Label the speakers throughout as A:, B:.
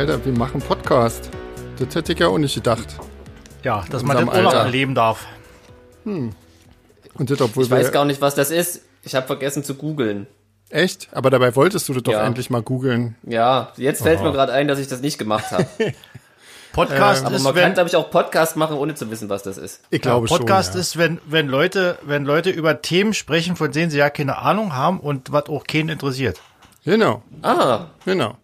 A: Alter, wir machen Podcast. Das hätte ich ja auch nicht gedacht.
B: Ja, dass man das
A: Alter.
B: erleben darf.
A: Und das, obwohl
C: Ich
A: wir.
C: weiß gar nicht, was das ist. Ich habe vergessen zu googeln.
A: Echt? Aber dabei wolltest du das doch
C: Ja.
A: endlich mal googeln.
C: Ja, jetzt fällt mir gerade ein, dass ich das nicht gemacht habe.
B: Podcast
C: Aber
B: ist,
C: man
B: wenn,
C: kann, glaube ich, auch Podcast machen, ohne zu wissen, was das ist.
A: Ich glaube
B: Podcast
A: schon. Ja.
B: ist, wenn, wenn Leute, wenn Leute über Themen sprechen, von denen sie ja keine Ahnung haben und was auch keinen interessiert.
A: Genau,
C: Ah,
A: genau.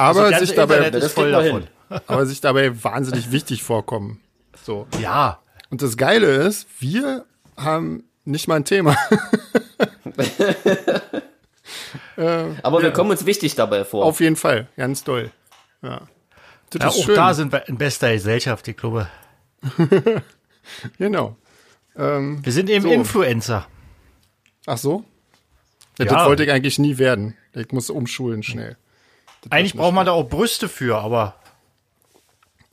A: Aber,
B: ganze
A: sich dabei,
B: ist voll davon.
A: aber sich dabei wahnsinnig wichtig vorkommen. So.
B: Ja,
A: Und das Geile ist, wir haben nicht mal ein Thema.
C: aber wir kommen uns wichtig dabei vor.
A: Auf jeden Fall, ganz doll. Ja. Das
B: ja
A: ist
B: auch
A: schön.
B: da sind wir in bester Gesellschaft, ich glaube.
A: Genau.
B: Wir sind eben
A: So.
B: Influencer.
A: Ach so? Ja,
B: Ja.
A: Das wollte ich eigentlich nie werden. Ich muss umschulen schnell.
B: Eigentlich braucht man da auch Brüste für, aber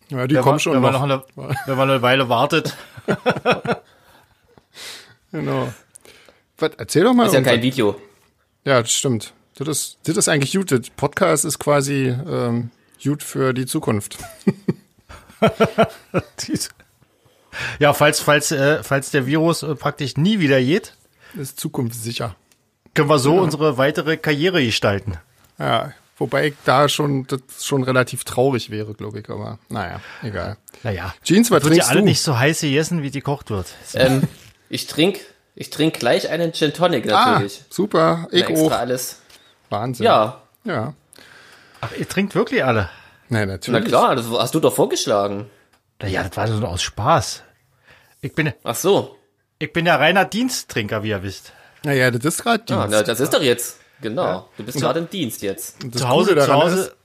A: Ja, die
B: wenn,
A: kommen
B: man,
A: schon
B: wenn, man
A: noch.
B: noch eine, wenn man eine Weile wartet.
A: Genau. Was, erzähl doch mal.
C: ist ja kein. Video.
A: ja, das stimmt. Das ist, das ist eigentlich gut. Das Podcast ist quasi ähm, gut für die Zukunft.
B: Ja, falls, falls, äh, falls der Virus äh, praktisch nie wieder geht,
A: Ist zukunftssicher.
B: können wir so unsere weitere Karriere gestalten.
A: Ja, wobei ich da schon, das schon relativ traurig wäre, glaube ich, aber naja, egal.
B: Naja.
A: Jeans, was
B: Wird ja
A: trinkst
B: alle
A: du?
B: nicht so heiß gegessen, wie die kocht wird.
C: Ähm, ich trinke ich trink gleich einen Gin Tonic
A: ah,
C: natürlich.
A: super, ich
C: extra
A: auch.
C: alles.
A: Wahnsinn.
C: Ja,
A: Ja.
B: Ach, ihr trinkt wirklich alle?
A: Nee,
C: na
A: natürlich.
C: klar, das hast du doch vorgeschlagen.
B: Ja, das war so aus Spaß. Ich bin,
C: Ach so.
B: ich bin ja reiner Diensttrinker, wie ihr wisst.
A: Naja, das ist gerade
C: Ah,
A: Dienst.
C: na, das ist doch jetzt. Genau. Du bist gerade im Dienst jetzt.
B: Zu Hause, zu Hause,
A: Ist,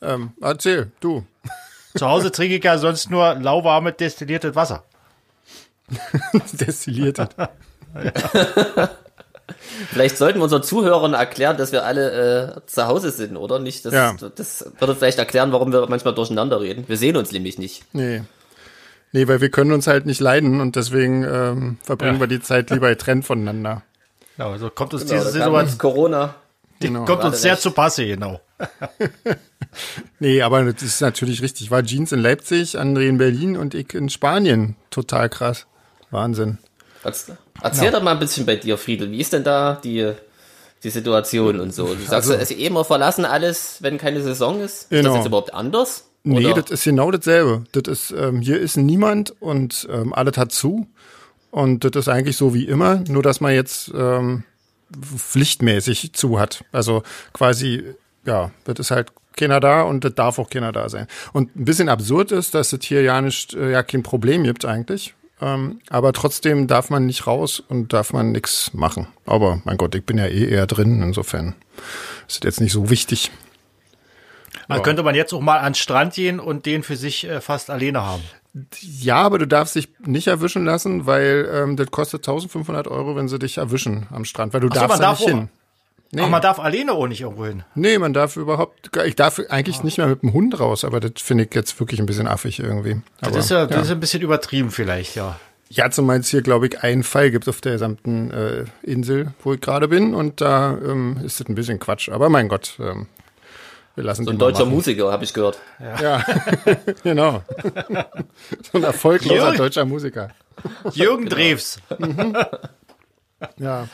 A: ähm, erzähl, du.
B: zu Hause trinke ich ja sonst nur lauwarmes destilliertes Wasser.
A: Destilliert hat.
C: Vielleicht sollten wir unseren Zuhörern erklären, dass wir alle äh, zu Hause sind, oder? Nicht, das,
A: Ja.
C: das würde vielleicht erklären, warum wir manchmal durcheinander reden. Wir sehen uns nämlich nicht.
A: Nee. Nee, weil wir können uns halt nicht leiden und deswegen ähm, verbringen
B: Ja.
A: wir die Zeit lieber getrennt voneinander.
B: Ja, also kommt uns
C: Genau,
B: diese Situation,
C: Corona.
A: Genau.
B: kommt uns sehr
C: recht.
B: zu Passe, genau.
A: Nee, aber das ist natürlich richtig. War Jeans in Leipzig, André in Berlin und ich in Spanien. Total krass. Wahnsinn.
C: Erz- Erzähl doch mal ein bisschen bei dir, Friedel. Wie ist denn da die, die Situation und so? Du sagst,
A: Also-
C: es ist eh immer verlassen alles, wenn keine Saison ist. Ist
A: Genau.
C: das jetzt überhaupt anders?
A: Nee,
C: Oder?
A: das ist genau dasselbe. Das ist, ähm, hier ist niemand und ähm, alles hat zu. Und das ist eigentlich so wie immer, nur dass man jetzt ähm, pflichtmäßig zu hat. Also quasi, ja, das ist halt keiner da und das darf auch keiner da sein. Und ein bisschen absurd ist, dass es hier ja nicht, äh, ja kein Problem gibt eigentlich. Ähm, aber trotzdem darf man nicht raus und darf man nichts machen. Aber mein Gott, ich bin ja eh eher drin, insofern ist das jetzt nicht so wichtig.
B: Also könnte man jetzt auch mal an den Strand gehen und den für sich äh, fast alleine haben.
A: Ja, aber du darfst dich nicht erwischen lassen, weil ähm, das kostet 1500 Euro, wenn sie dich erwischen am Strand, weil du
B: so,
A: darfst da
B: darf
A: nicht hin. Nee,
B: Ach, man darf alleine auch nicht irgendwo hin.
A: nee, man darf überhaupt, ich darf eigentlich nicht mehr mit dem Hund raus, aber das finde ich jetzt wirklich ein bisschen affig irgendwie. Aber,
B: Das ist ja, das ist ein bisschen übertrieben vielleicht, ja.
A: ja, zumal es hier, glaube ich, einen Fall gibt auf der gesamten äh, Insel, wo ich gerade bin und da ähm, ist das ein bisschen Quatsch. Aber mein Gott, ähm, wir lassen
C: So ein deutscher
A: machen.
C: Musiker, habe ich gehört.
A: Ja, genau. so ein erfolgloser
B: Jörg.
A: deutscher Musiker.
B: Jürgen Drews.
A: Ja.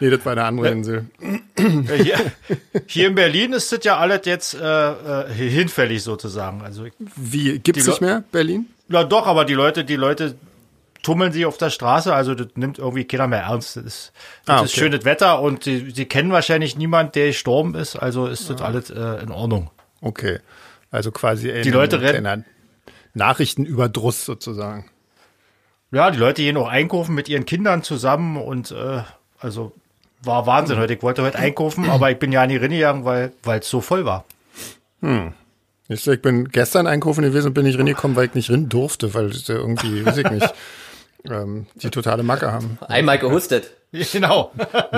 A: Nee, das war eine andere Insel.
B: Äh, Hier, hier in Berlin ist das ja alles jetzt äh, äh, hinfällig sozusagen. Also
A: Wie, gibt's
B: Die
A: nicht mehr, Berlin?
B: ja doch, aber die Leute, die Leute tummeln sich auf der Straße, also das nimmt irgendwie keiner mehr ernst. Das ist, das
A: Ah,
B: ist
A: okay.
B: schönes Wetter und sie, sie kennen wahrscheinlich niemand, der gestorben ist, also ist das alles äh, in Ordnung.
A: Okay. Also quasi
B: Die Leute rennen-
A: kleiner Nachrichtenüberdruss sozusagen.
B: Ja, die Leute gehen auch einkaufen mit ihren Kindern zusammen und äh, also war Wahnsinn heute. Ich wollte heute einkaufen, aber ich bin ja nicht reingegangen, weil weil es so voll war.
A: Ich, ich bin gestern einkaufen gewesen und bin nicht reingekommen, weil ich nicht rein durfte, weil irgendwie, weiß ich nicht, ähm, die totale Macke haben.
C: Einmal gehustet.
B: Genau.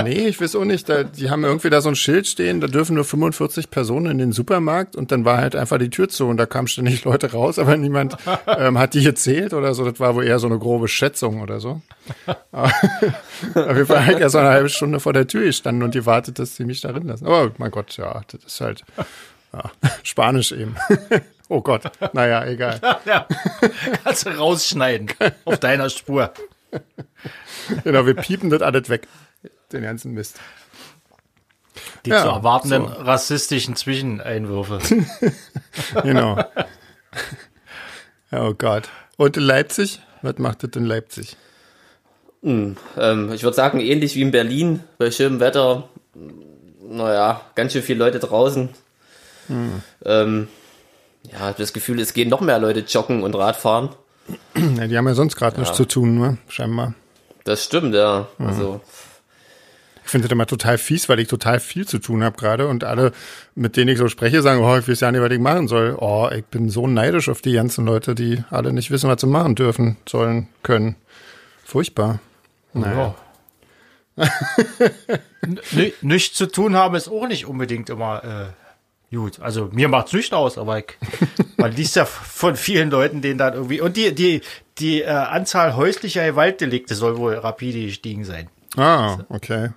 A: Nee, ich weiß auch nicht. Da, die haben irgendwie da so ein Schild stehen, da dürfen nur 45 Personen in den Supermarkt und dann war halt einfach die Tür zu und da kamen ständig Leute raus, aber niemand ähm, hat die gezählt oder so. Das war wohl eher so eine grobe Schätzung oder so. Aber jeden Fall halt erst so eine halbe Stunde vor der Tür gestanden und die wartet, dass sie mich da drin lassen. Aber mein Gott, ja, das ist halt, Ja, Spanisch eben. Oh Gott, naja, egal.
B: Ja, kannst du rausschneiden auf deiner Spur.
A: Genau, wir piepen das alles weg. Den ganzen Mist.
B: Die
A: Ja,
B: zu erwartenden
A: so.
B: rassistischen Zwischeneinwürfe.
A: Genau. oh Gott. Und in Leipzig? Was macht das in Leipzig?
C: Ähm, ich würde sagen, ähnlich wie in Berlin, bei schönem Wetter. Naja, ganz schön viele Leute draußen. Ähm, ja, ich habe das Gefühl, es gehen noch mehr Leute joggen und Radfahren.
A: Ja, die haben ja sonst gerade nichts zu tun, ne? Scheinbar.
C: Das stimmt, ja. Also,
A: Ich finde das immer total fies, weil ich total viel zu tun habe gerade und alle, mit denen ich so spreche, sagen, oh, ich weiß ja nicht, was ich machen soll. Oh, ich bin so neidisch auf die ganzen Leute, die alle nicht wissen, was sie machen dürfen, sollen, können. Furchtbar. Naja.
B: N nichts zu tun haben ist auch nicht unbedingt immer äh, gut. Also mir macht's nicht aus, aber ich, man liest ja von vielen Leuten, denen dann irgendwie und die die die äh, Anzahl häuslicher Gewaltdelikte soll wohl rapide gestiegen sein.
A: Ah, okay.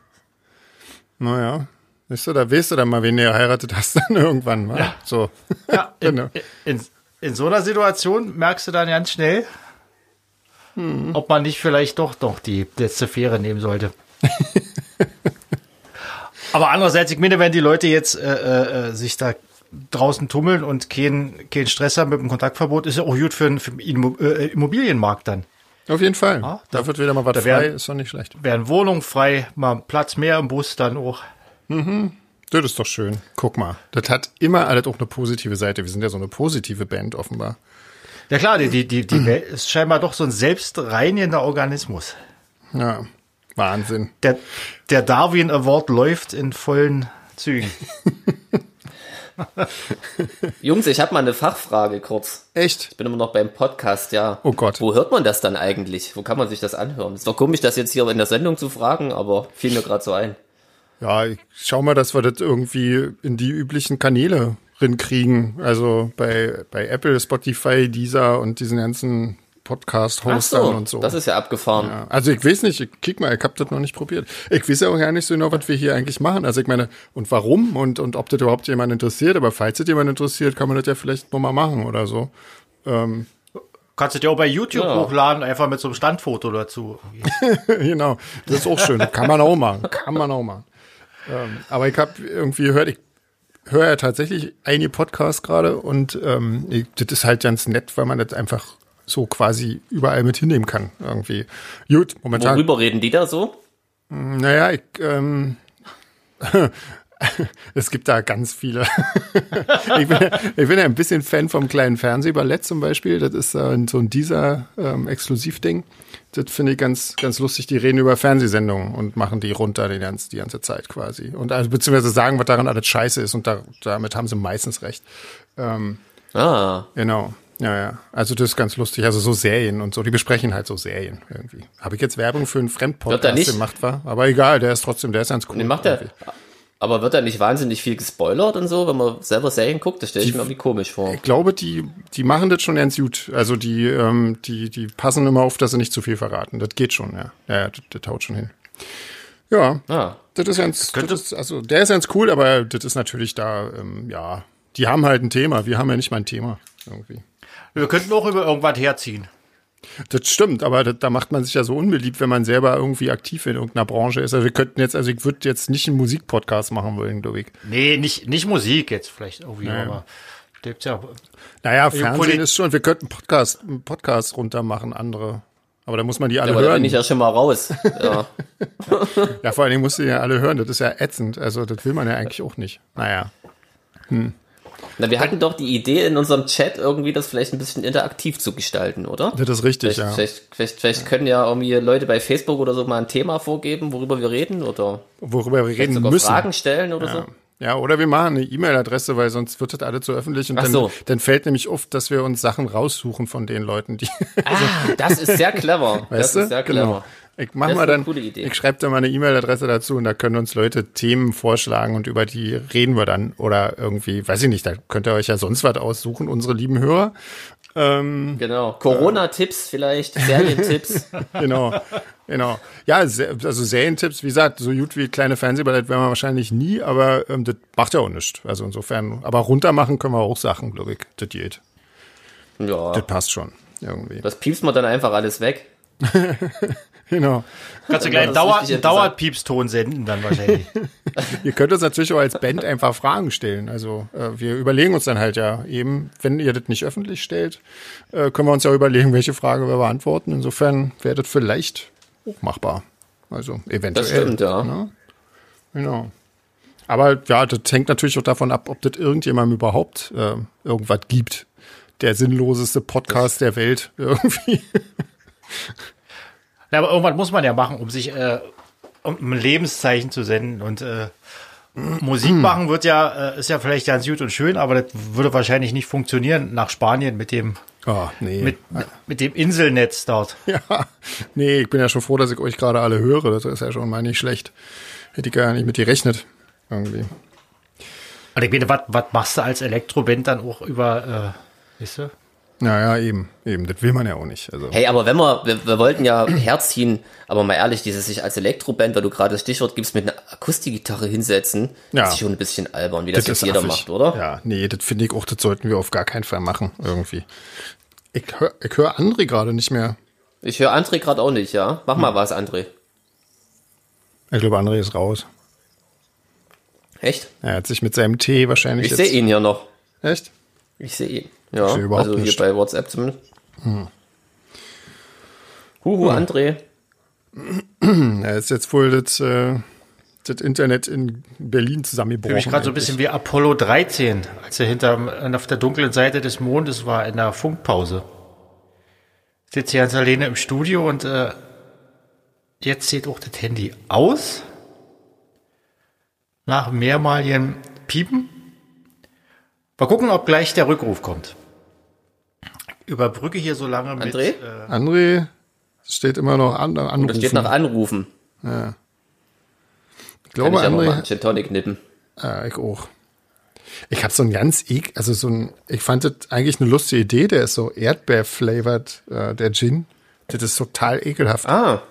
A: Naja. Weißt du, da weißt du dann mal, wen du geheiratet hast dann irgendwann, wa?
B: Ja.
A: So.
B: Ja, in,
A: Genau.
B: in, in so einer Situation merkst du dann ganz schnell, ob man nicht vielleicht doch noch die letzte Fähre nehmen sollte. Aber andererseits, ich meine, wenn die Leute jetzt äh, äh, sich da draußen tummeln und keinen keinen Stress haben mit dem Kontaktverbot, ist ja auch gut für den, für den Immo- äh, Immobilienmarkt dann.
A: Auf jeden Fall.
B: Ja,
A: da, wird wieder mal was
B: da
A: frei, ist doch nicht schlecht.
B: Werden Wohnungen frei, mal Platz mehr im Bus dann auch.
A: Das ist doch schön. Guck mal. Das hat immer alles auch eine positive Seite. Wir sind ja so eine positive Band, offenbar.
B: Ja klar, die, die, die, die Welt ist scheinbar doch so ein selbstreinigender Organismus.
A: Ja. Wahnsinn.
B: Der, der Darwin Award läuft in vollen Zügen.
C: Jungs, ich habe mal eine Fachfrage kurz.
A: Echt?
C: Ich bin immer noch beim Podcast, ja.
A: Oh Gott.
C: Wo hört man das dann eigentlich? Wo kann man sich das anhören? Ist doch komisch, das jetzt hier in der Sendung zu fragen, aber fiel mir gerade so ein.
A: Ja, ich schau mal, dass wir das irgendwie in die üblichen Kanäle rinkriegen. Also bei, bei Apple, Spotify, Deezer und diesen ganzen Podcast-Hostern
C: so,
A: und so.
C: das ist ja abgefahren.
A: Ja, also ich weiß nicht, ich, kick mal, ich hab das noch nicht probiert. Ich weiß ja auch gar nicht so genau, was wir hier eigentlich machen. Also ich meine, und warum und, und ob das überhaupt jemand interessiert. Aber falls es jemand interessiert, kann man das ja vielleicht nochmal machen oder so.
B: Kannst du dir auch bei YouTube
C: Ja.
B: hochladen, einfach mit so einem Standfoto dazu.
A: genau, das ist auch schön. Kann man auch machen. Kann man auch machen. Ähm, aber ich habe irgendwie gehört, ich höre ja tatsächlich einige Podcasts gerade und ähm, ich, das ist halt ganz nett, weil man das einfach so quasi überall mit hinnehmen kann. Irgendwie. Gut, momentan.
C: Worüber reden die da so?
A: Naja, ich, ähm, es gibt da ganz viele. ich, bin, ja- ich bin ja ein bisschen Fan vom kleinen Fernsehballett zum Beispiel. Das ist so ein dieser ähm, Exklusivding. Das finde ich ganz, ganz lustig. Die reden über Fernsehsendungen und machen die runter die ganze, die ganze Zeit quasi. Und also, beziehungsweise sagen, was daran alles scheiße ist. Und da, damit haben sie meistens recht.
C: Ah,
A: Genau. Ja, ja. Also das ist ganz lustig. Also so Serien und so. Die besprechen halt so Serien irgendwie. Habe ich jetzt Werbung für einen Fremdpodcast gemacht war? Aber egal, der ist trotzdem, der ist ganz cool.
C: den macht er. Aber wird da nicht wahnsinnig viel gespoilert und so, wenn man selber Serien guckt? Das stelle ich mir irgendwie komisch vor.
A: Ich glaube, die, die machen das schon ganz gut. Also die, ähm, die, die passen immer auf, dass sie nicht zu viel verraten. Das geht schon, ja. Ja, ja das, das haut schon hin. Ja,
C: Ah,
A: das ist ganz, das ist, also der ist ganz cool, aber das ist natürlich da, ähm, ja, die haben halt ein Thema. Wir haben ja nicht mal ein Thema irgendwie.
B: Wir könnten auch über irgendwas herziehen.
A: Das stimmt, aber das, da macht man sich ja so unbeliebt, wenn man selber irgendwie aktiv in irgendeiner Branche ist. Also wir könnten jetzt, also ich würde jetzt nicht einen Musikpodcast machen wollen, glaube ich.
B: Nee, nicht, nicht Musik jetzt vielleicht irgendwie, aber gibt's ja.
A: Naja,
B: Poli-
A: Fernsehen ist schon, wir könnten einen Podcast, einen Podcast runter machen, andere. Aber da muss man die alle
C: aber da
A: hören.
C: bin ich ja schon mal raus. Ja.
A: Ja, vor allen Dingen musst du die ja alle hören. Das ist ja ätzend. Also, das will man ja eigentlich auch nicht. Naja.
C: Na, wir hatten doch die Idee in unserem Chat irgendwie das vielleicht ein bisschen interaktiv zu gestalten, oder?
A: Das ist richtig,
C: Vielleicht,
A: ja.
C: vielleicht, vielleicht, vielleicht können ja irgendwie Leute bei Facebook oder so mal ein Thema vorgeben, worüber wir reden oder
A: Worüber wir reden
C: sogar
A: müssen.
C: Fragen stellen oder
A: Ja.
C: so.
A: ja, oder wir machen eine E-Mail-Adresse, weil sonst wird das alles so öffentlich und dann,
C: so.
A: dann fällt nämlich oft, dass wir uns Sachen raussuchen von den Leuten, die,
C: Ah, das ist sehr clever.
A: weißt
C: das
A: du?
C: ist sehr clever.
A: Genau. Ich mach mal dann, ich schreibe da mal eine E-Mail-Adresse dazu und da können uns Leute Themen vorschlagen und über die reden wir dann oder irgendwie, weiß ich nicht, da könnt ihr euch ja sonst was aussuchen, unsere lieben Hörer. ähm,
C: Genau. Corona-Tipps vielleicht, Serientipps.
A: genau, genau. Ja, also Serientipps, wie gesagt, so gut wie kleine Fernsehballett werden wir wahrscheinlich nie, aber ähm, das macht ja auch nichts. Also insofern, aber runter machen können wir auch Sachen, glaube ich. Das geht.
C: Ja.
A: Das passt schon. Irgendwie.
C: Das piepst man dann einfach alles weg.
A: Genau.
B: Kannst du gleich einen Dauer, einen Dauerpiepston senden dann wahrscheinlich.
A: Ihr könnt uns natürlich auch als Band einfach Fragen stellen. Also äh, wir überlegen uns dann halt ja eben, wenn ihr das nicht öffentlich stellt, äh, können wir uns ja überlegen, welche Frage wir beantworten. Insofern wäre das vielleicht auch machbar. Also eventuell.
C: Das stimmt, ja.
A: Ne? Genau. Aber ja, das hängt natürlich auch davon ab, ob das irgendjemandem überhaupt äh, irgendwas gibt. Der sinnloseste Podcast der Welt irgendwie.
B: Ja, aber irgendwas muss man ja machen, um sich äh, um ein Lebenszeichen zu senden. Und äh, Musik machen wird ja, äh, ist ja vielleicht ganz gut und schön, aber das würde wahrscheinlich nicht funktionieren nach Spanien mit dem,
A: Oh, nee.
B: mit, mit dem Inselnetz dort.
A: Ja, nee, ich bin ja schon froh, dass ich euch gerade alle höre. Das ist ja schon mal nicht schlecht. Hätte ich gar nicht mit gerechnet. Irgendwie.
B: Und ich meine, was was machst du als Elektroband dann auch über, äh, weißt du?
A: Naja, eben, eben. Das will man ja auch nicht. Also,
C: Hey, aber wenn wir, wir, wir wollten ja herziehen, aber mal ehrlich, dieses sich als Elektroband, weil du gerade das Stichwort gibst, mit einer Akustikgitarre hinsetzen,
A: Ja.
C: ist schon ein bisschen albern, wie das,
A: das
C: jetzt jeder
A: affig.
C: macht, oder?
A: Ja, nee, das finde ich auch, das sollten wir auf gar keinen Fall machen, irgendwie. Ich höre ich hör André gerade nicht mehr.
C: Ich höre André gerade auch nicht, ja? Mach
A: Hm.
C: mal was, André.
A: Ich glaube, André ist raus.
C: Echt?
A: Er hat sich mit seinem Tee wahrscheinlich
C: Ich sehe ihn hier noch.
A: Echt?
C: Ich sehe ihn. Ja, also hier
A: nicht.
C: bei WhatsApp zumindest. Huhu, André.
A: Er ist jetzt wohl das, äh, das Internet in Berlin zusammengebrochen.
B: Für mich gerade so ein bisschen wie Apollo 13, als er hinter auf der dunklen Seite des Mondes war in der Funkpause. Sitzt hier ganz alleine im Studio und äh, jetzt sieht auch das Handy aus. Nach mehrmaligen Piepen. Mal gucken, ob gleich der Rückruf kommt. Überbrücke hier so lange mit.
C: André?
B: Äh,
A: André steht immer noch an, anrufen.
C: Da steht noch Anrufen.
A: ich
C: Kann
A: glaube,
C: ich aber mal
A: André,
C: einen Gin Tonic nippen.
A: Ja, ich auch. Ich habe so ein ganz ek, also so ein, ich fand das eigentlich eine lustige Idee, der ist so Erdbeer-flavored, äh, der Gin. Das ist total ekelhaft.
C: Ah,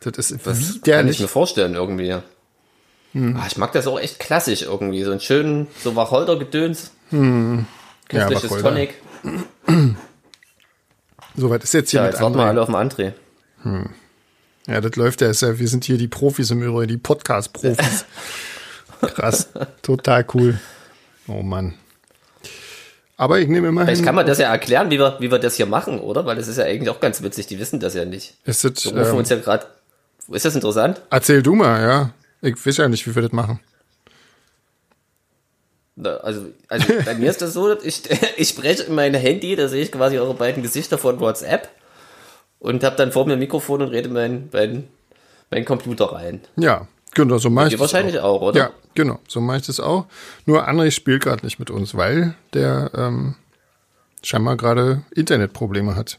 A: das ist
C: das kann ich mir vorstellen irgendwie.
A: Hm.
C: Ah, ich mag das auch echt klassisch irgendwie. So einen schönen, so Wacholder-Gedöns.
A: Hm. Ja,
C: Köstliches
A: Wacholder.
C: Tonic.
A: Soweit ist jetzt hier
C: Ja,
A: mit
C: jetzt warten wir alle auf den André.
A: Ja, das läuft ja, ja. Wir sind hier die Profis im Übrigen, die Podcast-Profis. Krass, total cool. Oh Mann. Aber ich nehme immerhin.
C: Vielleicht kann man das ja erklären, wie wir, wie wir das hier machen, oder? Weil das ist ja eigentlich auch ganz witzig. Die wissen das ja nicht.
A: ist das,
C: Wir rufen
A: ähm,
C: uns ja gerade. Ist das interessant?
A: erzähl du mal, ja. Ich weiß ja nicht, wie wir das machen.
C: Also, also bei mir ist das so, ich, ich spreche in mein Handy, da sehe ich quasi eure beiden Gesichter von WhatsApp und habe dann vor mir ein Mikrofon und rede mein, mein, mein Computer rein.
A: Ja, genau, so mache ich das
C: wahrscheinlich auch, oder?
A: Ja, genau, so mache ich das auch. Nur André spielt gerade nicht mit uns, weil der ähm, scheinbar gerade Internetprobleme hat.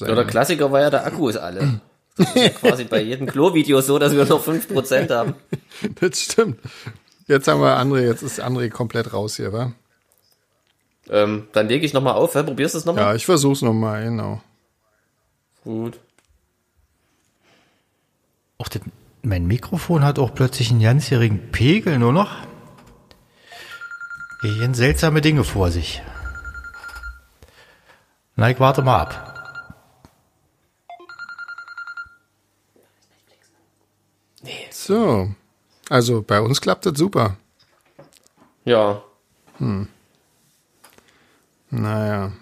C: Ja, der Klassiker war ja, der Akku ist alle. Das ist ja quasi bei jedem Klo-Video so, dass wir noch 5% haben.
A: das stimmt. Jetzt haben wir André, jetzt ist André komplett raus hier, wa?
C: Ähm, dann lege ich nochmal auf. Hä? Probierst du es nochmal?
A: Ja, ich versuch's nochmal, genau.
C: Gut.
B: auch das, mein Mikrofon hat auch plötzlich einen ganz geringen Pegel nur noch. Hier gehen seltsame Dinge vor sich. Na, ich warte mal ab.
A: So. Also bei uns klappt das super.
C: Ja.
A: Naja.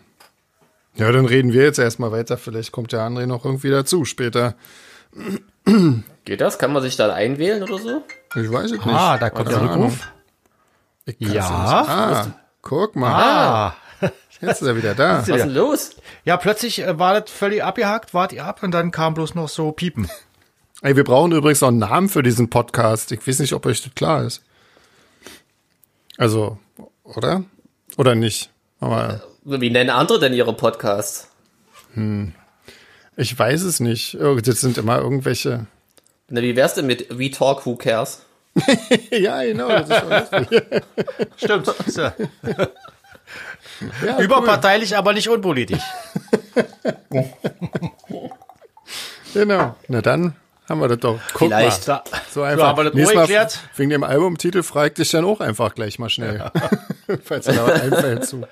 A: Ja, dann reden wir jetzt erstmal weiter. Vielleicht kommt der André noch irgendwie dazu später.
C: Geht das? Kann man sich da einwählen oder so?
A: Ich weiß es nicht.
B: Ah, da kommt der. Rückruf.
A: Ich
B: Ja?
A: Ah, guck mal.
B: Ah.
A: Jetzt ist er wieder da.
C: Was ist denn los?
B: Ja, plötzlich äh, war das völlig abgehakt, wart ihr ab und dann kam bloß noch so Piepen.
A: Ey, wir brauchen übrigens noch einen Namen für diesen Podcast. Ich weiß nicht, ob euch das klar ist. Also, oder? Oder nicht? Aber
C: Wie nennen andere denn ihre Podcasts?
A: ich weiß es nicht. Irg- Das sind immer irgendwelche.
C: Na, wie wär's denn mit We Talk Who Cares?
A: ja, genau. Das ist schon lustig.
B: Stimmt. So.
A: Ja,
B: Überparteilich, aber nicht unpolitisch.
A: Cool. Genau. Na dann haben wir das doch. Guck
C: Vielleicht.
A: mal. So
B: so
A: einfach.
B: haben wir das
A: Nächstes
B: auch
A: Mal
B: erklärt.
A: Wegen dem Albumtitel frag dich dann auch einfach gleich mal schnell. Falls dir da was einfällt zu.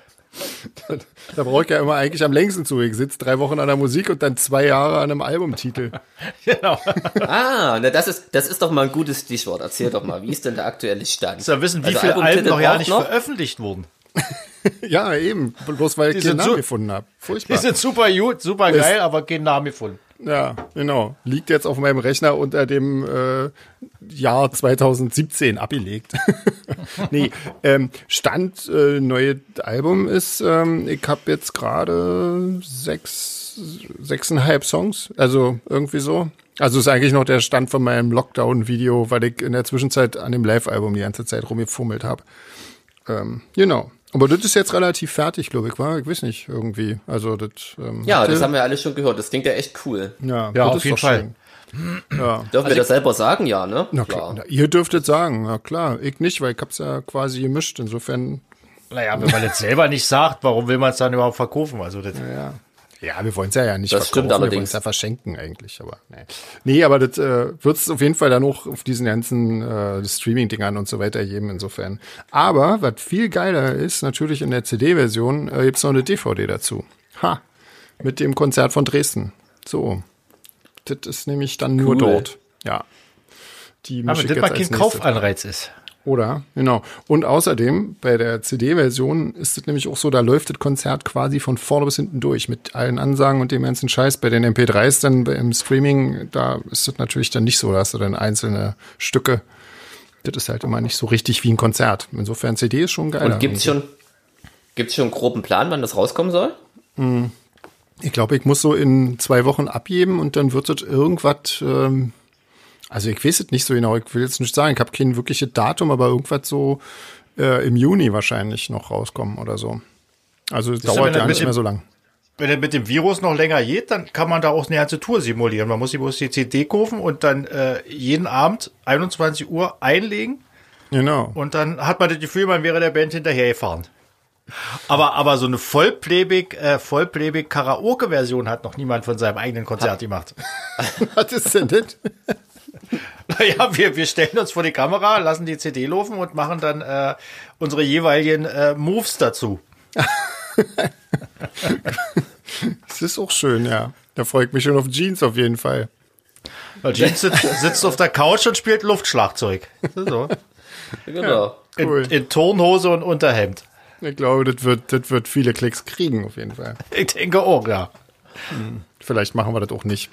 A: Da brauche ich ja immer eigentlich am längsten zu. Ich sitze drei Wochen an der Musik und dann zwei Jahre an einem Albumtitel.
B: Genau.
C: Ah, na das ist, das ist doch mal ein gutes Stichwort. Erzähl doch mal, wie ist denn der aktuelle Stand?
B: Zu wissen, wie
C: Also
B: viele Alben noch ja nicht
C: noch?
B: veröffentlicht wurden.
A: Ja, eben. Bloß weil ich
B: Die
A: keinen Namen
B: so-
A: gefunden habe.
B: Die
A: Furchtbar.
B: sind super gut, super geil, aber keinen Namen gefunden.
A: Ja, genau. Liegt jetzt auf meinem Rechner unter dem äh, Jahr 2017 abgelegt. nee, ähm, Stand äh, neue Album ist, ähm, ich habe jetzt gerade sechs, sechseinhalb Songs, also irgendwie so. Also ist eigentlich noch der Stand von meinem Lockdown-Video, weil ich in der Zwischenzeit an dem Live-Album die ganze Zeit rumgefummelt habe. Ähm, genau. Aber das ist jetzt relativ fertig, glaube ich, war. Ich weiß nicht, irgendwie. Also das. Ähm,
C: Ja, das haben wir alle schon gehört. Das klingt ja echt cool.
A: ja,
B: Ja,
A: das
B: auf
A: ist
B: jeden Fall.
A: schön. Ja.
C: Dürfen wir das selber sagen? Ja, ne?
A: Na klar. Na, ihr dürftet sagen, na klar. Ich nicht, weil ich hab's ja quasi gemischt. Insofern,
B: Naja, wenn man jetzt selber nicht sagt, warum will man es dann überhaupt verkaufen? Also das,
A: ja. Ja, wir wollen's ja, ja nicht
C: Das stimmt
A: Wir
C: allerdings.
A: wollen's ja verschenken eigentlich, aber nee. Nee, aber das äh, wird's auf jeden Fall dann auch auf diesen ganzen äh, Streaming-Dingern und so weiter geben, insofern. Aber was viel geiler ist, natürlich in der CD-Version äh, gibt's noch eine DVD dazu. Ha! Mit dem Konzert von Dresden. So. Das ist nämlich dann nur
C: Cool.
A: dort. Ja. Die
B: aber das mal kein. Kaufanreiz ist.
A: Oder, genau. Und außerdem, bei der CD-Version ist es nämlich auch so, da läuft das Konzert quasi von vorne bis hinten durch mit allen Ansagen und dem ganzen Scheiß. Bei den MP3s dann im Streaming, da ist das natürlich dann nicht so, da hast du dann einzelne Stücke. Das ist halt immer nicht so richtig wie ein Konzert. Insofern CD ist schon geiler.
C: Und gibt's schon, gibt's schon einen groben Plan, wann das rauskommen soll?
A: Ich glaube, ich muss so in zwei Wochen abgeben und dann wird es irgendwas, ähm, also ich weiß es nicht so genau, ich will jetzt nicht sagen, ich habe kein wirkliches Datum, aber irgendwas so äh, im Juni wahrscheinlich noch rauskommen oder so. Also es dauert
B: er
A: ja nicht
B: dem-
A: mehr so lang.
B: Wenn er mit dem Virus noch länger geht, dann kann man da auch eine ganze Tour simulieren. Man muss sich bloß die CD kaufen und dann äh, jeden Abend 21 Uhr einlegen
A: Genau.
B: und dann hat man das Gefühl, man wäre der Band hinterhergefahren. Aber, aber so eine Vollplayback, äh, Vollplayback Karaoke-Version hat noch niemand von seinem eigenen Konzert gemacht.
A: Was ist denn das?
B: Naja, wir, wir stellen uns vor die Kamera, lassen die CD laufen und machen dann äh, unsere jeweiligen äh, Moves dazu.
A: Das ist auch schön, ja. Da freue ich mich schon auf Jeans auf jeden Fall.
B: Weil Jeans sitzt, sitzt auf der Couch und spielt Luftschlagzeug. So.
C: Genau.
A: Cool.
B: In, in Turnhose und Unterhemd.
A: Ich glaube, das wird, das wird viele Klicks kriegen auf jeden Fall.
B: Ich denke auch, ja.
A: Vielleicht machen wir das auch nicht.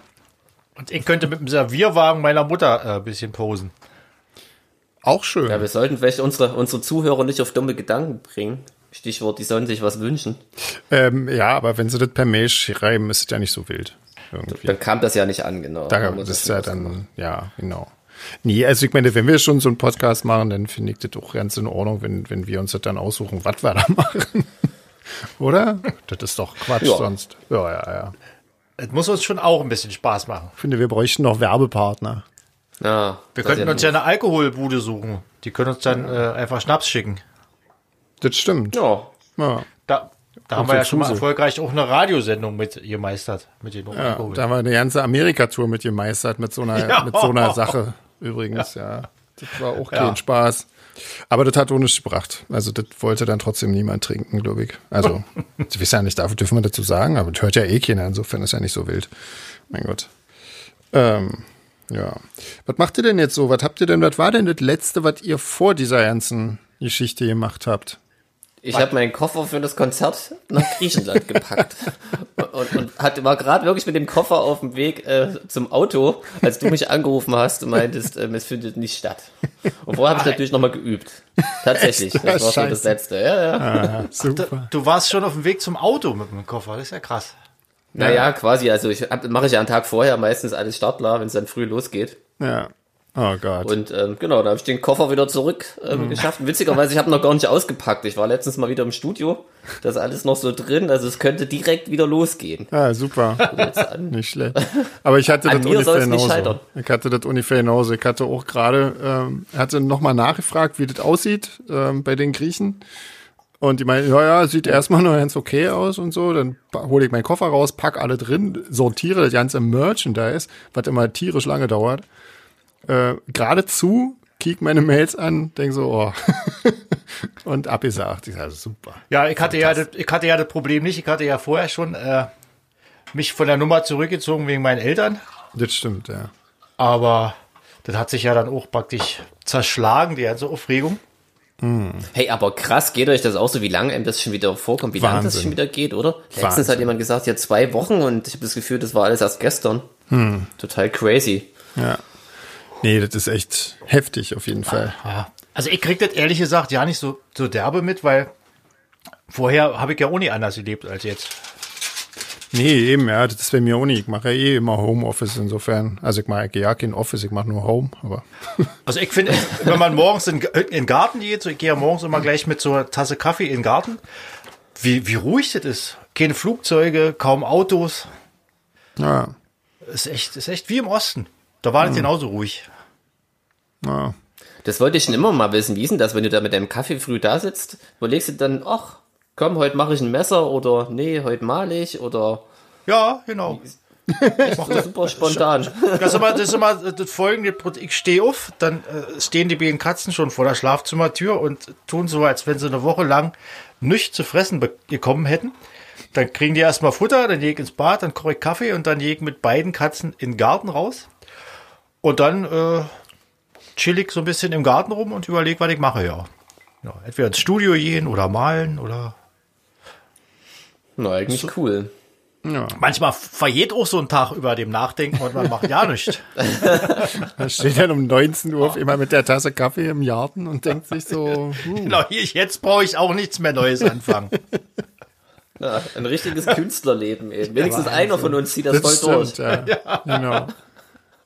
B: Und ich könnte mit dem Servierwagen meiner Mutter äh, ein bisschen posen.
A: Auch schön.
C: Ja, wir sollten vielleicht unsere, unsere Zuhörer nicht auf dumme Gedanken bringen. Stichwort, die sollen sich was wünschen.
A: Ähm, ja, aber wenn sie das per Mail schreiben, ist es ja nicht so wild. Irgendwie.
C: Dann kam das ja nicht an, genau.
A: Da, das ist ja
C: machen.
A: dann, ja, genau. Nee, also ich meine, wenn wir schon so einen Podcast machen, dann finde ich das auch ganz in Ordnung, wenn, wenn wir uns das dann aussuchen, was wir da machen. Oder? Das ist doch Quatsch
C: Ja.
A: sonst. Ja, ja, ja.
B: Es muss uns schon auch ein bisschen Spaß machen.
A: Ich finde, wir bräuchten noch Werbepartner.
C: Ja,
B: Wir könnten
C: ist
B: uns ja eine Alkoholbude suchen. Die können uns dann äh, einfach Schnaps schicken.
A: Das stimmt.
C: Ja,
A: Ja.
B: Da, da haben wir ja schon mal erfolgreich auch eine Radiosendung mit gemeistert. Mit den
A: Ja,
B: Alkohol.
A: da haben wir eine ganze Amerika-Tour mit gemeistert, mit so einer,
B: Ja.
A: mit so einer Sache übrigens, ja. Das war auch
B: Ja.
A: kein Spaß. Aber das hat auch nichts gebracht. Also das wollte dann trotzdem niemand trinken, glaube ich. Also, ich weiß ja nicht, dafür dürfen wir dazu sagen, aber das hört ja eh keiner, insofern ist ja nicht so wild. Mein Gott. Ähm, ja. Was macht ihr denn jetzt so? Was habt ihr denn, was war denn das Letzte, was ihr vor dieser ganzen Geschichte gemacht habt?
C: Ich habe meinen Koffer für das Konzert nach Griechenland gepackt und, und hatte, war gerade wirklich mit dem Koffer auf dem Weg äh, zum Auto, als du mich angerufen hast und meintest, ähm, es findet nicht statt. Und vorher habe ich natürlich nochmal geübt. Tatsächlich,
A: Echt?
C: das war schon das Letzte. Ja, ja.
A: Ah, super.
B: Du warst schon auf dem Weg zum Auto mit dem Koffer. Das ist ja krass.
C: Naja, quasi. Also ich hab- mache ich ja einen Tag vorher meistens alles startklar, wenn es dann früh losgeht.
A: Ja. Oh Gott.
C: Und ähm, genau, da habe ich den Koffer wieder zurück ähm, geschafft. Witzigerweise, ich habe noch gar nicht ausgepackt. Ich war letztens mal wieder im Studio. Das ist alles noch so drin. Also es könnte direkt wieder losgehen.
A: Ah, super. Nicht schlecht. Aber ich hatte
C: An
A: das ungefähr genauso. Ich hatte das ungefähr genauso. Ich hatte auch gerade, ähm, hatte nochmal nachgefragt, wie das aussieht ähm, bei den Griechen. Und die meinen, ja, ja, sieht erstmal nur ganz okay aus und so. Dann hole ich meinen Koffer raus, pack alle drin, sortiere das ganze Merchandise, was immer tierisch lange dauert. Äh, geradezu, kick meine Mails an, denk so, oh. und abgesagt. Ich sage, super.
B: Ja, ich hatte ja, das, ich hatte ja das Problem nicht. Ich hatte ja vorher schon äh, mich von der Nummer zurückgezogen wegen meinen Eltern.
A: Das stimmt, ja.
B: Aber das hat sich ja dann auch praktisch zerschlagen, die ganze Aufregung.
C: Hey, aber krass, geht euch das auch so, wie lange einem das schon wieder vorkommt, wie lange das schon wieder geht, oder? Letztens
A: Wahnsinn.
C: hat jemand gesagt, ja, zwei Wochen und ich habe das Gefühl, das war alles erst gestern.
A: Hm.
C: Total crazy.
A: Ja. Nee, das ist echt heftig auf jeden Fall.
B: Ja. Also ich krieg das ehrlich gesagt ja nicht so, so derbe mit, weil vorher habe ich ja ohne anders gelebt als jetzt.
A: Nee, eben, ja, das ist bei mir auch nicht. Ich mache ja eh immer Homeoffice insofern. Also ich mache ja kein Office, ich mache nur Home, aber
B: Also ich finde, wenn man morgens in, in den Garten geht, so ich gehe ja morgens immer gleich mit so einer Tasse Kaffee in den Garten, wie, wie ruhig das ist. Keine Flugzeuge, kaum Autos.
A: ja,
B: Ist echt, ist echt wie im Osten. Da war das genauso ruhig.
A: ja.
C: Das wollte ich schon immer mal wissen. Wie ist denn das, wenn du da mit deinem Kaffee früh da sitzt? Überlegst du dann, ach, komm, heute mache ich ein Messer oder nee, heute male ich oder
B: Ja, genau.
C: mach das super spontan.
B: Das ist immer das, ist immer das folgende. Ich stehe auf, dann äh, stehen die beiden Katzen schon vor der Schlafzimmertür und tun so, als wenn sie eine Woche lang nichts zu fressen be- bekommen hätten. Dann kriegen die erstmal Futter, dann gehe ich ins Bad, dann koche ich Kaffee und dann gehe ich mit beiden Katzen in den Garten raus. Und dann äh, chill ich so ein bisschen im Garten rum und überlege, was ich mache, ja. ja. Entweder ins Studio gehen oder malen oder.
C: Na, eigentlich cool.
A: ja.
B: Manchmal vergeht auch so ein Tag über dem Nachdenken und man macht ja nichts.
A: Da steht dann um 19 Uhr immer mit der Tasse Kaffee im Garten und denkt sich so, hm,
B: Genau, jetzt brauche ich auch nichts mehr Neues anfangen.
C: Ja, ein richtiges Künstlerleben eben. Wenigstens einer von uns zieht das,
A: das
C: voll
A: stimmt,
C: durch.
A: ja. Genau.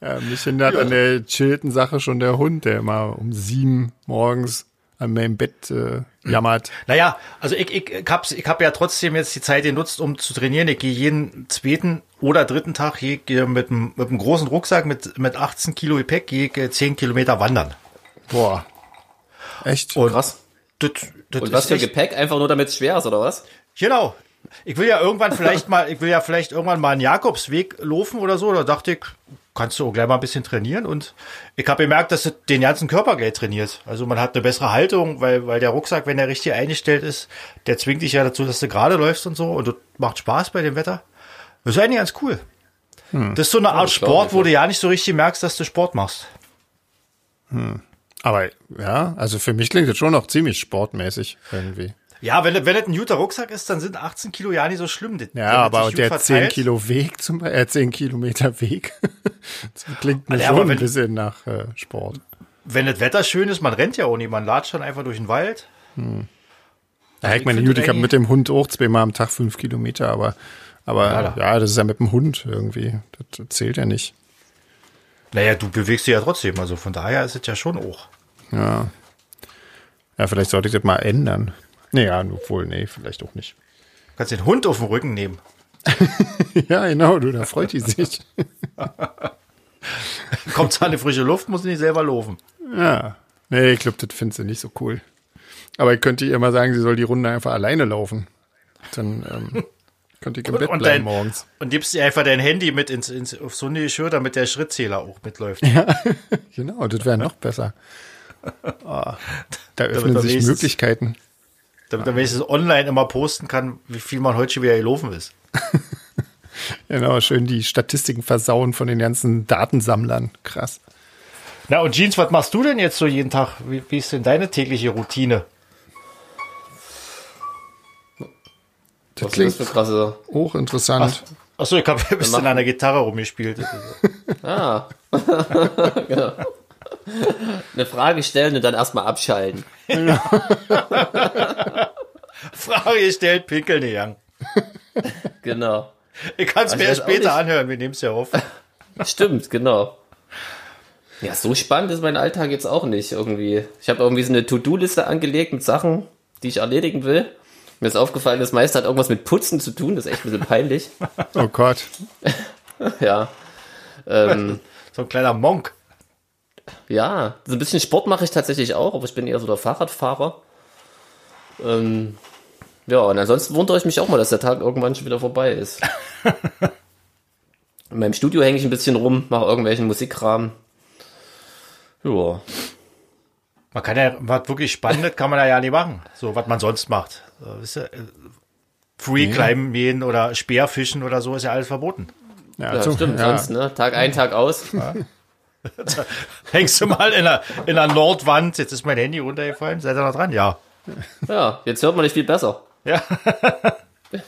A: Ja, mich hindert an der chillten Sache schon der Hund, der immer um sieben morgens an meinem Bett äh, jammert.
B: Naja, also ich, ich, ich habe ich hab ja trotzdem jetzt die Zeit genutzt, um zu trainieren. Ich gehe jeden zweiten oder dritten Tag gehe ich gehe mit, einem, mit einem großen Rucksack mit, mit 18 Kilo Gepäck gehe ich äh, 10 Kilometer wandern.
A: Boah. Echt?
B: Und
C: Krass.
B: Das, das
C: Und was für
B: echt-
C: Gepäck? Einfach nur damit es schwer ist, oder was?
B: Genau. Ich will ja irgendwann vielleicht mal, ich will ja vielleicht irgendwann mal einen Jakobsweg laufen oder so. Da dachte ich, kannst du auch gleich mal ein bisschen trainieren. Und ich habe gemerkt, dass es den ganzen Körper gleich trainiert. Also man hat eine bessere Haltung, weil, weil der Rucksack, wenn er richtig eingestellt ist, der zwingt dich ja dazu, dass du gerade läufst und so. Und das macht Spaß bei dem Wetter. Das ist eigentlich ganz cool. Das ist so eine Art Sport, wo
C: ja.
B: du ja nicht so richtig merkst, dass du Sport machst.
A: Aber ja, also für mich klingt das schon noch ziemlich sportmäßig irgendwie.
B: Ja, wenn, wenn das ein guter Rucksack ist, dann sind 18 Kilo ja nicht so schlimm. Das-
A: Ja,
B: wenn
A: aber der 10
B: verteilt-
A: Kilo Weg zum Beispiel, äh, 10 Kilometer Weg, das klingt mir
B: Ja,
A: schon
B: aber
A: ein
B: wenn-
A: bisschen nach äh, Sport.
B: Wenn das Wetter schön ist, man rennt ja auch nicht, man latscht dann einfach durch den Wald.
A: Ja, ich meine,
B: das
A: ich habe mit dem Hund auch zweimal am Tag fünf Kilometer, aber, aber
B: Ja,
A: ja,
B: da.
A: das ist ja mit dem Hund irgendwie. Das zählt ja nicht.
B: Naja, du bewegst dich ja trotzdem, also von daher ist es ja schon auch.
A: Ja. Ja, vielleicht sollte ich das mal ändern. Naja, obwohl, nee, vielleicht auch nicht.
B: Du kannst den Hund auf den Rücken nehmen.
A: ja, genau, du, da freut die sich.
B: Kommt zwar eine frische Luft, muss nicht selber laufen.
A: Ja. Nee, ich glaube, das findest du nicht so cool. Aber ich könnte ihr immer sagen, sie soll die Runde einfach alleine laufen. Dann ähm, könnte ich im Bett bleiben
B: dein,
A: morgens.
B: und gibst dir einfach dein Handy mit ins, ins aufs Hundegeschirr, damit der Schrittzähler auch mitläuft.
A: Genau, das wäre noch besser. Oh, da öffnen sich Möglichkeiten.
B: Damit er wenigstens online immer posten kann, wie viel man heute schon wieder gelaufen ist.
A: Genau, schön die Statistiken versauen von den ganzen Datensammlern. Krass.
B: Na und Jeans, was machst du denn jetzt so jeden Tag? Wie, wie ist denn deine tägliche Routine?
A: Das
C: Was
A: klingt
C: das für krasse.
A: hochinteressant.
B: Achso, ich habe ein bisschen an der Gitarre rumgespielt.
C: Ah. genau. Eine Frage stellen und dann erstmal abschalten.
B: Frage gestellt, pinkeln gegangen.
C: Genau.
B: Ich kann es
C: Also
B: mir erst später anhören, wir nehmen es ja auf.
C: Stimmt, genau. Ja, so spannend ist mein Alltag jetzt auch nicht irgendwie. Ich habe irgendwie so eine To-Do-Liste angelegt mit Sachen, die ich erledigen will. Mir ist aufgefallen, das meiste hat irgendwas mit Putzen zu tun. Das ist echt ein bisschen peinlich.
A: Oh Gott.
C: Ja. Ähm,
B: So ein kleiner Monk.
C: Ja, so ein bisschen Sport mache ich tatsächlich auch, aber ich bin eher so der Fahrradfahrer. Ähm, ja, und ansonsten wundere ich mich auch mal, dass der Tag irgendwann schon wieder vorbei ist. In meinem Studio hänge ich ein bisschen rum, mache irgendwelchen Musikkram. Ja.
B: Man kann ja, was wirklich Spannendes kann man da ja nicht machen. So, was man sonst macht. Äh, wisst ihr, äh, Free Climben gehen oder Speerfischen oder so ist ja alles verboten.
A: Ja,
C: Ja, stimmt,
A: ja.
C: sonst, ne? Tag ein, Tag aus.
B: Hängst du mal in der, in der Nordwand, jetzt ist mein Handy runtergefallen, seid ihr noch dran? Ja.
C: Ja, jetzt hört man nicht viel besser.
B: Ja.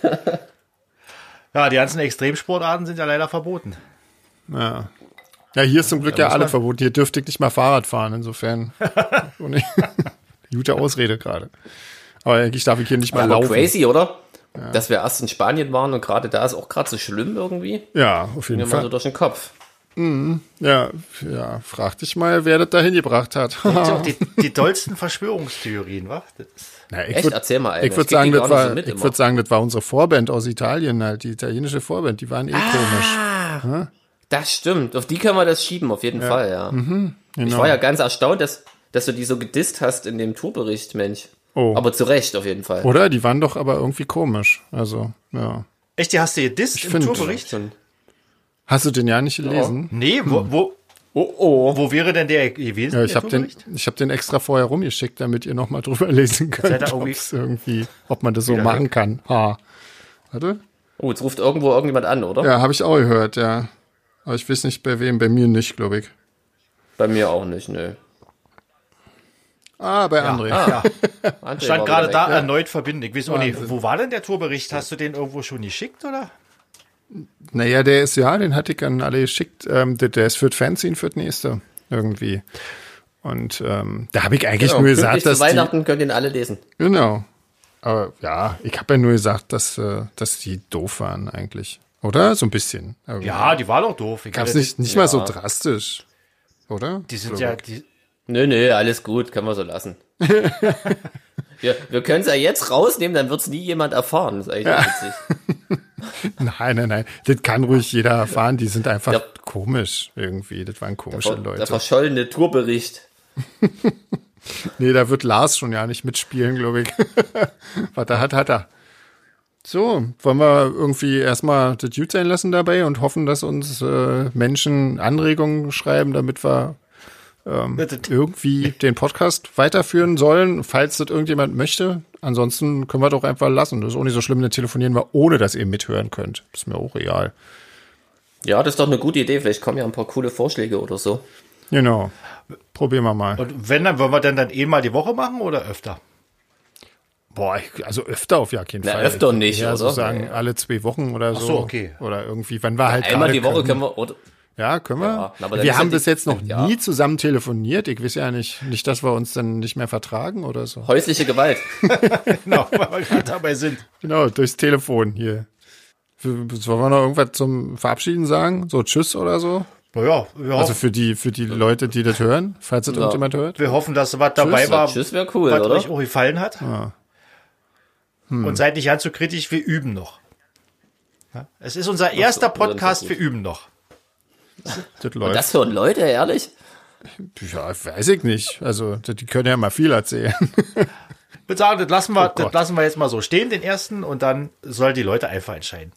B: ja, die ganzen Extremsportarten sind ja leider verboten.
A: Ja. ja, hier ist zum Glück ja
B: muss
A: alle verboten. Hier dürfte ich nicht mal Fahrrad fahren, insofern. Gute Ausrede gerade. Aber eigentlich darf ich hier nicht mal
C: Aber
A: laufen.
C: crazy, oder? Dass wir erst in Spanien waren und gerade da ist auch gerade so schlimm irgendwie.
A: Ja, auf jeden
C: Mir mal so
A: Fall.
C: durch den Kopf.
A: Ja, ja, frag dich mal, wer das da hingebracht hat.
B: Das sind auch die, die dollsten Verschwörungstheorien, wa?
A: Na, ich
C: Echt?
A: würd-
C: Erzähl mal, Alter.
A: Ich würde sagen, das war,
C: so
A: ich würde sagen, das war unsere Vorband aus Italien halt, die italienische Vorband, die waren eh
C: Ah.
A: komisch.
C: Das stimmt. Auf die können wir das schieben, auf jeden Fall, ja. Ich
A: Genau.
C: war ja ganz erstaunt, dass, dass du die so gedisst hast in dem Tourbericht, Mensch.
A: Oh.
C: Aber zu Recht, auf jeden Fall.
A: Oder? Die waren doch aber irgendwie komisch. Also, ja.
B: echt, die hast du gedisst im
A: find-
B: Tourbericht?
C: Schon.
A: Hast du den ja nicht gelesen?
B: Nee, wo, wo,
C: Oh, oh.
B: wo wäre denn der gewesen?
A: Ja, ich habe den, ich hab den extra vorher rumgeschickt, damit ihr nochmal drüber lesen könnt,
B: irgendwie-
A: irgendwie, ob man das so machen
B: weg?
A: kann. Ha. Warte.
C: Oh, jetzt ruft irgendwo irgendjemand an, oder?
A: Ja, habe ich auch gehört, ja. Aber ich weiß nicht bei wem, bei mir nicht, glaube ich.
C: Bei mir auch nicht, nö.
A: Ah, bei André.
B: Ja,
C: André
B: stand gerade da
C: weg.
B: erneut verbinden. Ich weiß auch nicht,
A: Wahnsinn.
B: wo war denn der Tourbericht? Hast du den irgendwo schon geschickt, oder?
A: Naja, der ist ja, den hatte ich an alle geschickt. Ähm, der, der ist für das Fanzine für das nächste irgendwie. Und ähm, da habe ich eigentlich
C: Genau,
A: nur gesagt,
C: zu
A: dass die,
C: Weihnachten könnt ihr ihn alle lesen.
A: genau. Aber ja, ich habe ja nur gesagt, dass äh, dass die doof waren eigentlich, oder? So ein bisschen. Irgendwie.
B: Ja, die war doch doof. Ich
A: gab's
B: hatte-
A: nicht nicht mal so
C: ja.
A: drastisch, oder?
B: Die sind ja, die,
C: Nö, nö, alles gut, können wir so lassen. wir wir können es ja jetzt rausnehmen, dann wird es nie jemand erfahren. Das ist eigentlich witzig.
A: Nein, nein, nein. Das kann ruhig jeder erfahren. Die sind einfach
C: Ja.
A: komisch irgendwie. Das waren komische
C: Der
A: Leute.
C: verschollene Tourbericht.
A: Nee, da wird Lars schon ja nicht mitspielen, glaube ich. Was er hat, hat er. So, wollen wir irgendwie erstmal das gut sein lassen dabei und hoffen, dass uns äh, Menschen Anregungen schreiben, damit wir irgendwie den Podcast weiterführen sollen, falls das irgendjemand möchte. Ansonsten können wir doch einfach lassen. Das ist auch nicht so schlimm, dann telefonieren wir, ohne dass ihr mithören könnt. ist mir auch real.
C: Ja, das ist doch eine gute Idee. Vielleicht kommen ja ein paar coole Vorschläge oder so.
A: Genau. Probieren wir mal.
B: und wenn, dann wollen wir denn dann eh mal die Woche machen oder öfter?
A: Boah, also öfter auf ja keinen
C: Na,
A: Fall.
C: öfter nicht,
A: ja, so
C: oder?
A: sagen
C: Ja.
A: alle zwei Wochen oder so.
B: so, okay.
A: Oder irgendwie, wenn wir halt
C: Einmal die Woche
A: können.
C: können wir, oder,
A: Ja, können wir.
C: Ja, aber dann
A: wir haben
C: ja
A: bis jetzt noch
C: ja.
A: nie zusammen telefoniert. Ich weiß ja nicht, nicht, dass wir uns dann nicht mehr vertragen oder so.
C: häusliche Gewalt.
B: Genau, weil wir gerade dabei sind.
A: Genau, durchs Telefon hier. Sollen wir noch irgendwas zum Verabschieden sagen? So Tschüss oder so?
B: Naja, wir,
A: Also
B: hoffen,
A: für die, für die Leute, die das hören, falls das irgendjemand hört.
B: wir hoffen, dass was dabei
A: Tschüss.
B: war,
C: Tschüss wäre cool,
B: was
C: oder?
B: euch auch gefallen hat. Und seid nicht ganz so kritisch, wir üben noch. Ja? Es ist unser erster
C: so,
B: Podcast, wir üben noch.
A: Das
C: Und
A: läuft.
C: das hören Leute, ehrlich?
A: ja, weiß ich nicht. Also, die können ja mal viel erzählen.
B: Ich würde sagen, das lassen, wir,
A: Oh
B: das lassen wir jetzt mal so stehen, den ersten, und dann sollen die Leute einfach entscheiden.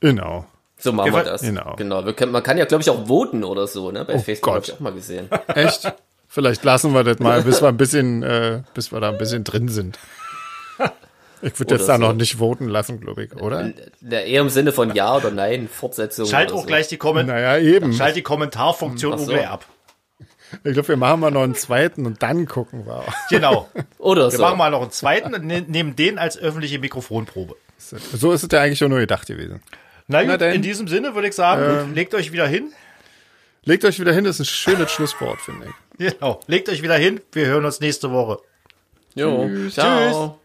A: genau.
C: So machen wir das.
A: genau.
C: genau. Wir können, man kann ja, glaube ich, auch voten oder so, ne? Bei
A: Oh
C: Facebook habe ich auch mal gesehen.
A: Echt? Vielleicht lassen wir das mal, bis wir ein bisschen, äh, bis wir da ein bisschen drin sind. Ich würde jetzt da noch
C: so.
A: nicht voten lassen, glaube ich, oder?
C: Ja, eher im Sinne von Ja oder Nein, Fortsetzung.
B: Schalt
C: oder
B: auch
C: so.
B: gleich die, Komment
A: Naja, eben.
B: Schalt die Kommentarfunktion
C: so.
B: gleich ab.
A: Ich glaube, wir machen mal noch einen zweiten und dann gucken wir.
B: Genau.
C: Oder
B: Wir
C: so.
B: machen mal noch einen zweiten und ne nehmen den als öffentliche Mikrofonprobe.
A: So ist es ja eigentlich schon nur gedacht gewesen.
B: Na gut,
A: Na denn.
B: in diesem Sinne würde ich sagen, legt euch wieder hin.
A: Legt euch wieder hin, das ist ein schönes Schlusswort, finde ich.
B: Genau. Legt euch wieder hin. Wir hören uns nächste Woche.
C: Jo. Ciao.